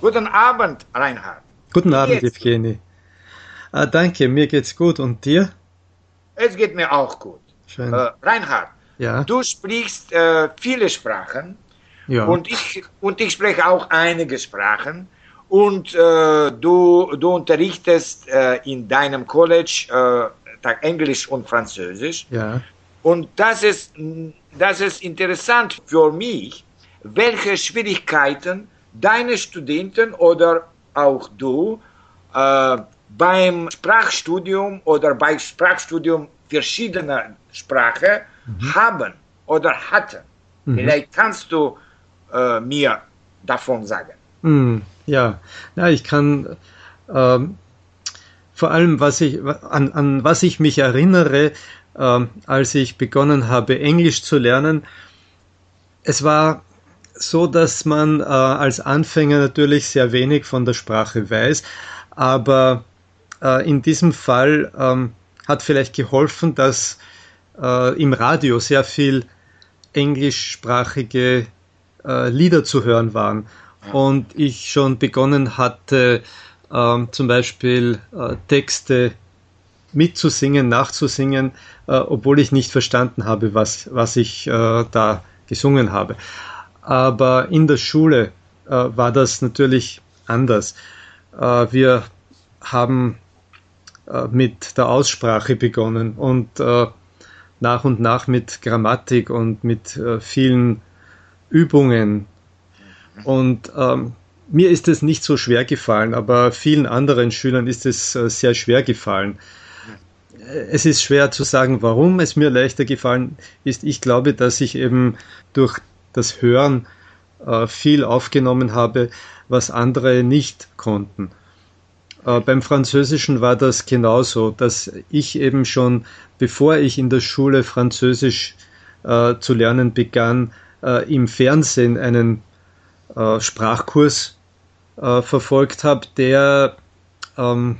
Guten Abend, Reinhard. Guten Abend, Evgeny. Ah, danke, mir geht's gut. Und dir? Es geht mir auch gut. Schön. Äh, Reinhard, ja. du sprichst äh, viele Sprachen ja. und, ich, und ich spreche auch einige Sprachen. Und äh, du, du unterrichtest äh, in deinem College äh, Englisch und Französisch. Ja. Und das ist, das ist interessant für mich, welche Schwierigkeiten deine Studenten oder auch du äh, beim Sprachstudium oder bei Sprachstudium verschiedener Sprachen mhm. haben oder hatten. Mhm. Vielleicht kannst du äh, mir davon sagen. Mhm. Ja, ja, ich kann ähm, vor allem, was ich an, an was ich mich erinnere, ähm, als ich begonnen habe, Englisch zu lernen. Es war so, dass man äh, als Anfänger natürlich sehr wenig von der Sprache weiß, aber äh, in diesem Fall ähm, hat vielleicht geholfen, dass äh, im Radio sehr viel englischsprachige äh, Lieder zu hören waren und ich schon begonnen hatte, ähm, zum Beispiel äh, Texte mitzusingen, nachzusingen, äh, obwohl ich nicht verstanden habe, was, was ich da gesungen habe. Aber in der Schule äh, war das natürlich anders. Äh, wir haben äh, mit der Aussprache begonnen und nach und nach mit Grammatik und mit vielen Übungen. Und ähm, mir ist es nicht so schwer gefallen, aber vielen anderen Schülern ist es äh, sehr schwer gefallen. Es ist schwer zu sagen, warum es mir leichter gefallen ist. Ich glaube, dass ich eben durch das Hören äh, viel aufgenommen habe, was andere nicht konnten. Äh, beim Französischen war das genauso, dass ich eben schon, bevor ich in der Schule Französisch äh, zu lernen begann, äh, im Fernsehen einen äh, Sprachkurs äh, verfolgt habe, der ähm,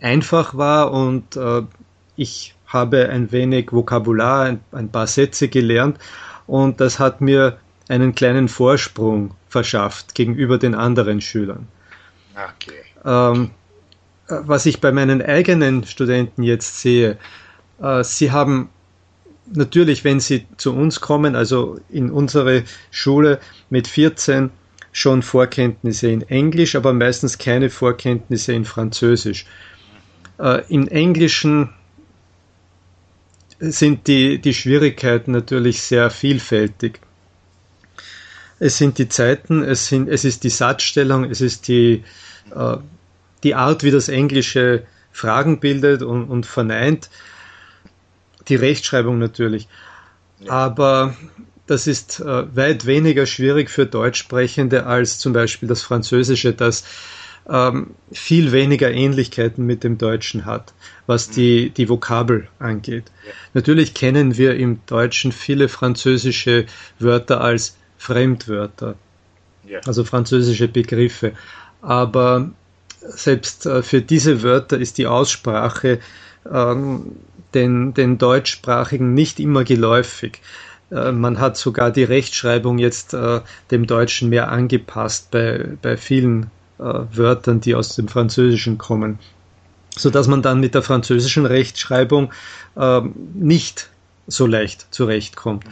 einfach war und ich habe ein wenig Vokabular, ein, ein, paar Sätze gelernt und das hat mir einen kleinen Vorsprung verschafft gegenüber den anderen Schülern. Okay. Ähm, was ich bei meinen eigenen Studenten jetzt sehe, äh, sie haben natürlich, wenn sie zu uns kommen, also in unsere Schule mit 14, schon Vorkenntnisse in Englisch, aber meistens keine Vorkenntnisse in Französisch. Äh, Im Englischen sind die, die Schwierigkeiten natürlich sehr vielfältig. Es sind die Zeiten, es, sind, es ist die Satzstellung, es ist die, äh, die Art, wie das Englische Fragen bildet und, und verneint, die Rechtschreibung natürlich. Aber das ist äh, weit weniger schwierig für Deutschsprechende als zum Beispiel das Französische, das ähm, viel weniger Ähnlichkeiten mit dem Deutschen hat, was mhm. die, die Vokabel angeht. Ja. Natürlich kennen wir im Deutschen viele französische Wörter als Fremdwörter, ja. also französische Begriffe. Aber selbst äh, für diese Wörter ist die Aussprache ähm, den, den Deutschsprachigen nicht immer geläufig. Äh, man hat sogar die Rechtschreibung jetzt äh, dem Deutschen mehr angepasst bei, bei vielen Wörtern, die aus dem Französischen kommen, so dass man dann mit der französischen Rechtschreibung äh, nicht so leicht zurechtkommt.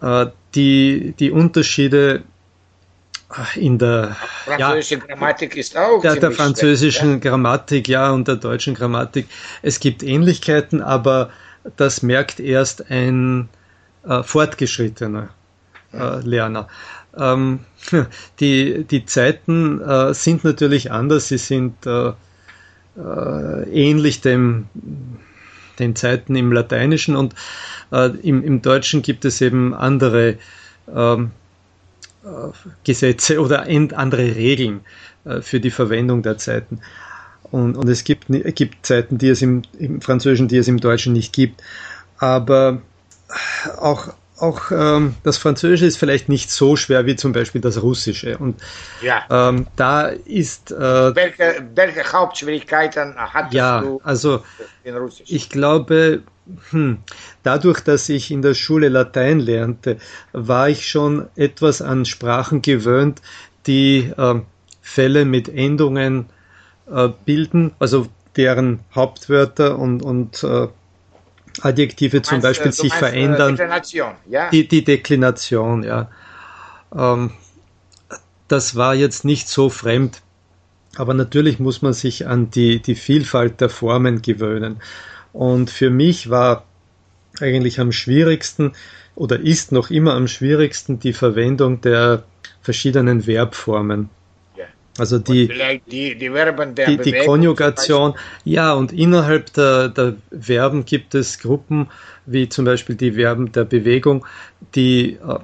Äh, die, die Unterschiede in der französische ja, Grammatik ist auch der, der französischen schlecht? Grammatik ja und der deutschen Grammatik es gibt Ähnlichkeiten aber das merkt erst ein äh, fortgeschrittener äh, Lerner. Ähm, die, die Zeiten äh, sind natürlich anders, sie sind äh, äh, ähnlich dem, den Zeiten im Lateinischen und äh, im, im Deutschen gibt es eben andere ähm, Gesetze oder andere Regeln für die Verwendung der Zeiten. Und, und es gibt, gibt Zeiten, die es im, im Französischen, die es im Deutschen nicht gibt. Aber auch, auch ähm, das Französische ist vielleicht nicht so schwer wie zum Beispiel das Russische. Und ja. ähm, da ist. Äh, welche, welche Hauptschwierigkeiten hattest ja, du also, in Russisch? Ich glaube, hm, dadurch, dass ich in der Schule Latein lernte, war ich schon etwas an Sprachen gewöhnt, die äh, Fälle mit Endungen äh, bilden, also deren Hauptwörter und, und äh, Adjektive zum meinst, Beispiel sich meinst, äh, verändern. Deklination, ja? Die, die Deklination, ja. Ähm, das war jetzt nicht so fremd. Aber natürlich muss man sich an die, die Vielfalt der Formen gewöhnen. Und für mich war eigentlich am schwierigsten oder ist noch immer am schwierigsten die Verwendung der verschiedenen Verbformen. Also die, die, die, Verben der die, die Konjugation, ja, und innerhalb der, der Verben gibt es Gruppen, wie zum Beispiel die Verben der Bewegung, die äh,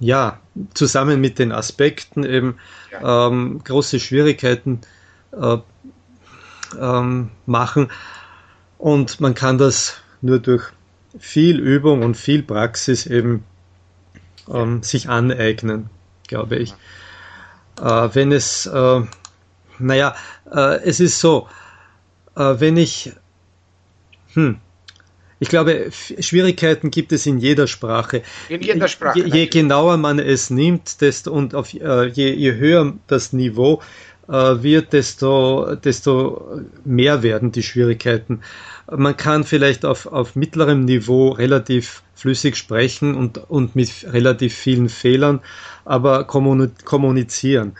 ja zusammen mit den Aspekten eben ja. ähm, große Schwierigkeiten äh, ähm, machen. Und man kann das nur durch viel Übung und viel Praxis eben ähm, sich aneignen, glaube ich. Äh, wenn es, äh, naja, äh, es ist so, äh, wenn ich, hm, ich glaube, Schwierigkeiten gibt es in jeder Sprache. In jeder Sprache. Je, je genauer man es nimmt, desto und auf, äh, je, je höher das Niveau äh, wird, desto, desto mehr werden die Schwierigkeiten. Man kann vielleicht auf, auf mittlerem Niveau relativ flüssig sprechen und, und mit relativ vielen Fehlern, aber kommunizieren.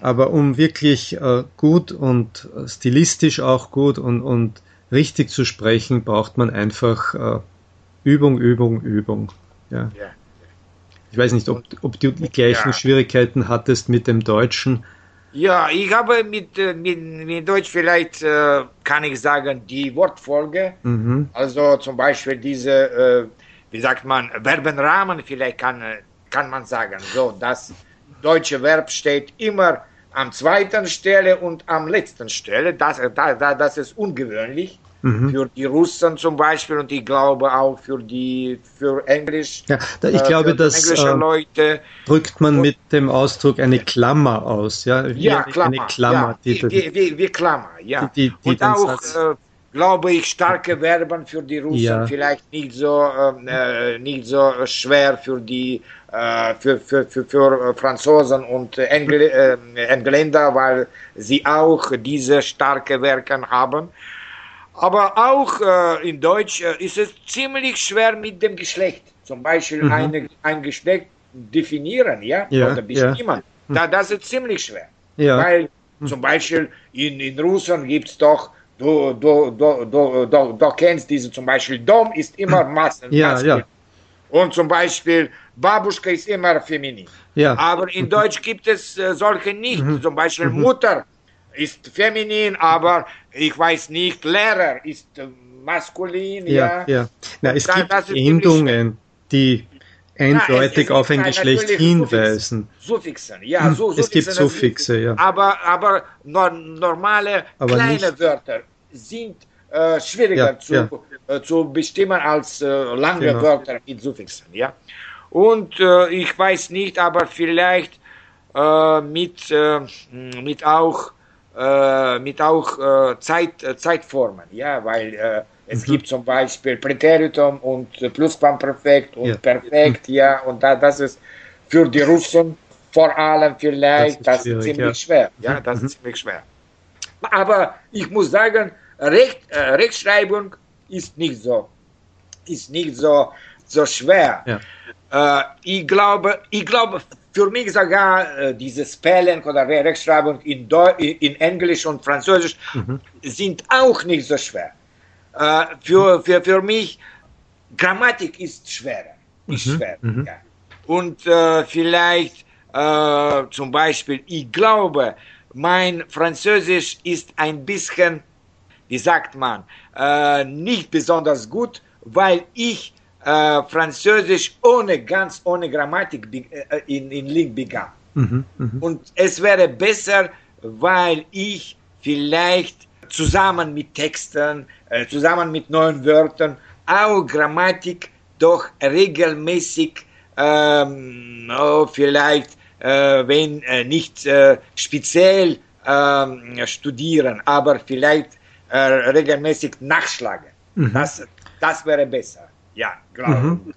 Aber um wirklich äh, gut und stilistisch auch gut und, und richtig zu sprechen, braucht man einfach äh, Übung, Übung, Übung. Ja. Ich weiß nicht, ob, ob du die gleichen ja. Schwierigkeiten hattest mit dem Deutschen. Ja, ich habe mit, äh, mit, mit Deutsch vielleicht, äh, kann ich sagen, die Wortfolge. Mhm. Also zum Beispiel diese, äh, wie sagt man, Verbenrahmen, vielleicht kann, äh, kann man sagen. So, das deutsche Verb steht immer am zweiten Stelle und am letzten Stelle. Das, das, das ist ungewöhnlich. Mhm. Für die Russen zum Beispiel und ich glaube auch für die für Englisch. Ja, ich äh, glaube, das äh, Leute. drückt man mit dem Ausdruck eine Klammer aus. Ja, wie ja Klammer, eine Klammer. Ja, die, wie, wie, wie, Klammer, ja. Die, die, und auch, äh, glaube ich, starke Verben für die Russen, ja. vielleicht nicht so, ähm, äh, nicht so schwer für die äh, für, für, für, für Franzosen und Engl äh, Engländer, weil sie auch diese starke Werke haben. Aber auch äh, in Deutsch äh, ist es ziemlich schwer mit dem Geschlecht. Zum Beispiel mhm. eine, ein Geschlecht definieren, ja, ja oder bestimmen. Ja. Mhm. Da, das ist ziemlich schwer. Ja. Weil mhm. zum Beispiel in, in Russland gibt es doch, du, du, du, du, du, du kennst diese zum Beispiel, Dom ist immer Massen. Ja, ja. Und zum Beispiel Babuschka ist immer feminin. Ja. Aber in Deutsch gibt es äh, solche nicht. Mhm. Zum Beispiel mhm. Mutter ist feminin, aber ich weiß nicht, Lehrer ist maskulin. Ja, ja. ja. Na, es gibt Endungen, die eindeutig Na, auf ein Geschlecht hinweisen. Suffixen, ja, hm, so, Suffixen, es gibt Suffixe, ja. Aber, aber normale aber kleine nicht. Wörter sind äh, schwieriger ja, zu, ja. Äh, zu bestimmen als äh, lange genau. Wörter mit Suffixen, ja. Und äh, ich weiß nicht, aber vielleicht äh, mit, äh, mit auch äh, mit auch äh, Zeit, äh, Zeitformen, ja, weil äh, es mhm. gibt zum Beispiel Präteritum und Plusquamperfekt und ja. Perfekt, ja, und da, das ist für die Russen vor allem vielleicht das ist, das ist ziemlich ja. schwer, ja, das mhm. ist ziemlich schwer. Aber ich muss sagen, Recht, äh, Rechtschreibung ist nicht so, ist nicht so, so schwer. Ja. Äh, ich glaube, ich glaube, für mich sogar äh, diese Spelling oder Rechtschreibung in, in Englisch und Französisch mhm. sind auch nicht so schwer. Äh, für, für, für mich, Grammatik ist schwerer. Ist mhm. schwer, mhm. Ja. Und äh, vielleicht äh, zum Beispiel, ich glaube, mein Französisch ist ein bisschen, wie sagt man, äh, nicht besonders gut, weil ich äh, Französisch ohne, ganz ohne Grammatik äh, in, in Link begann. Mhm, mh. Und es wäre besser, weil ich vielleicht zusammen mit Texten, äh, zusammen mit neuen Wörtern auch Grammatik doch regelmäßig ähm, oh, vielleicht, äh, wenn äh, nicht äh, speziell ähm, studieren, aber vielleicht äh, regelmäßig nachschlagen. Mhm. Das, das wäre besser. Ja, klar. Mhm.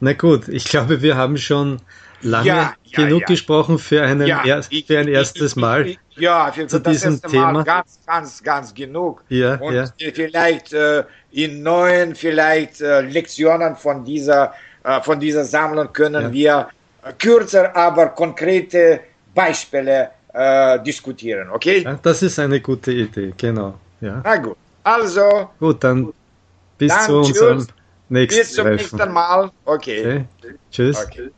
Na gut, ich glaube, wir haben schon lange ja, ja, genug ja. gesprochen für, einen er, für ein erstes ich, Mal. Ich, ja, für, zu diesem erste Thema. Mal ganz, ganz, ganz genug. Ja, Und ja. vielleicht äh, in neuen vielleicht äh, Lektionen von dieser, äh, von dieser Sammlung können wir kürzer, aber konkrete Beispiele äh, diskutieren, okay? Das ist eine gute Idee, genau. Ja. Na gut. Also. Gut, dann bis dann zu unserem nächsten Bis zum nächsten Mal. Okay. okay. Tschüss. Okay.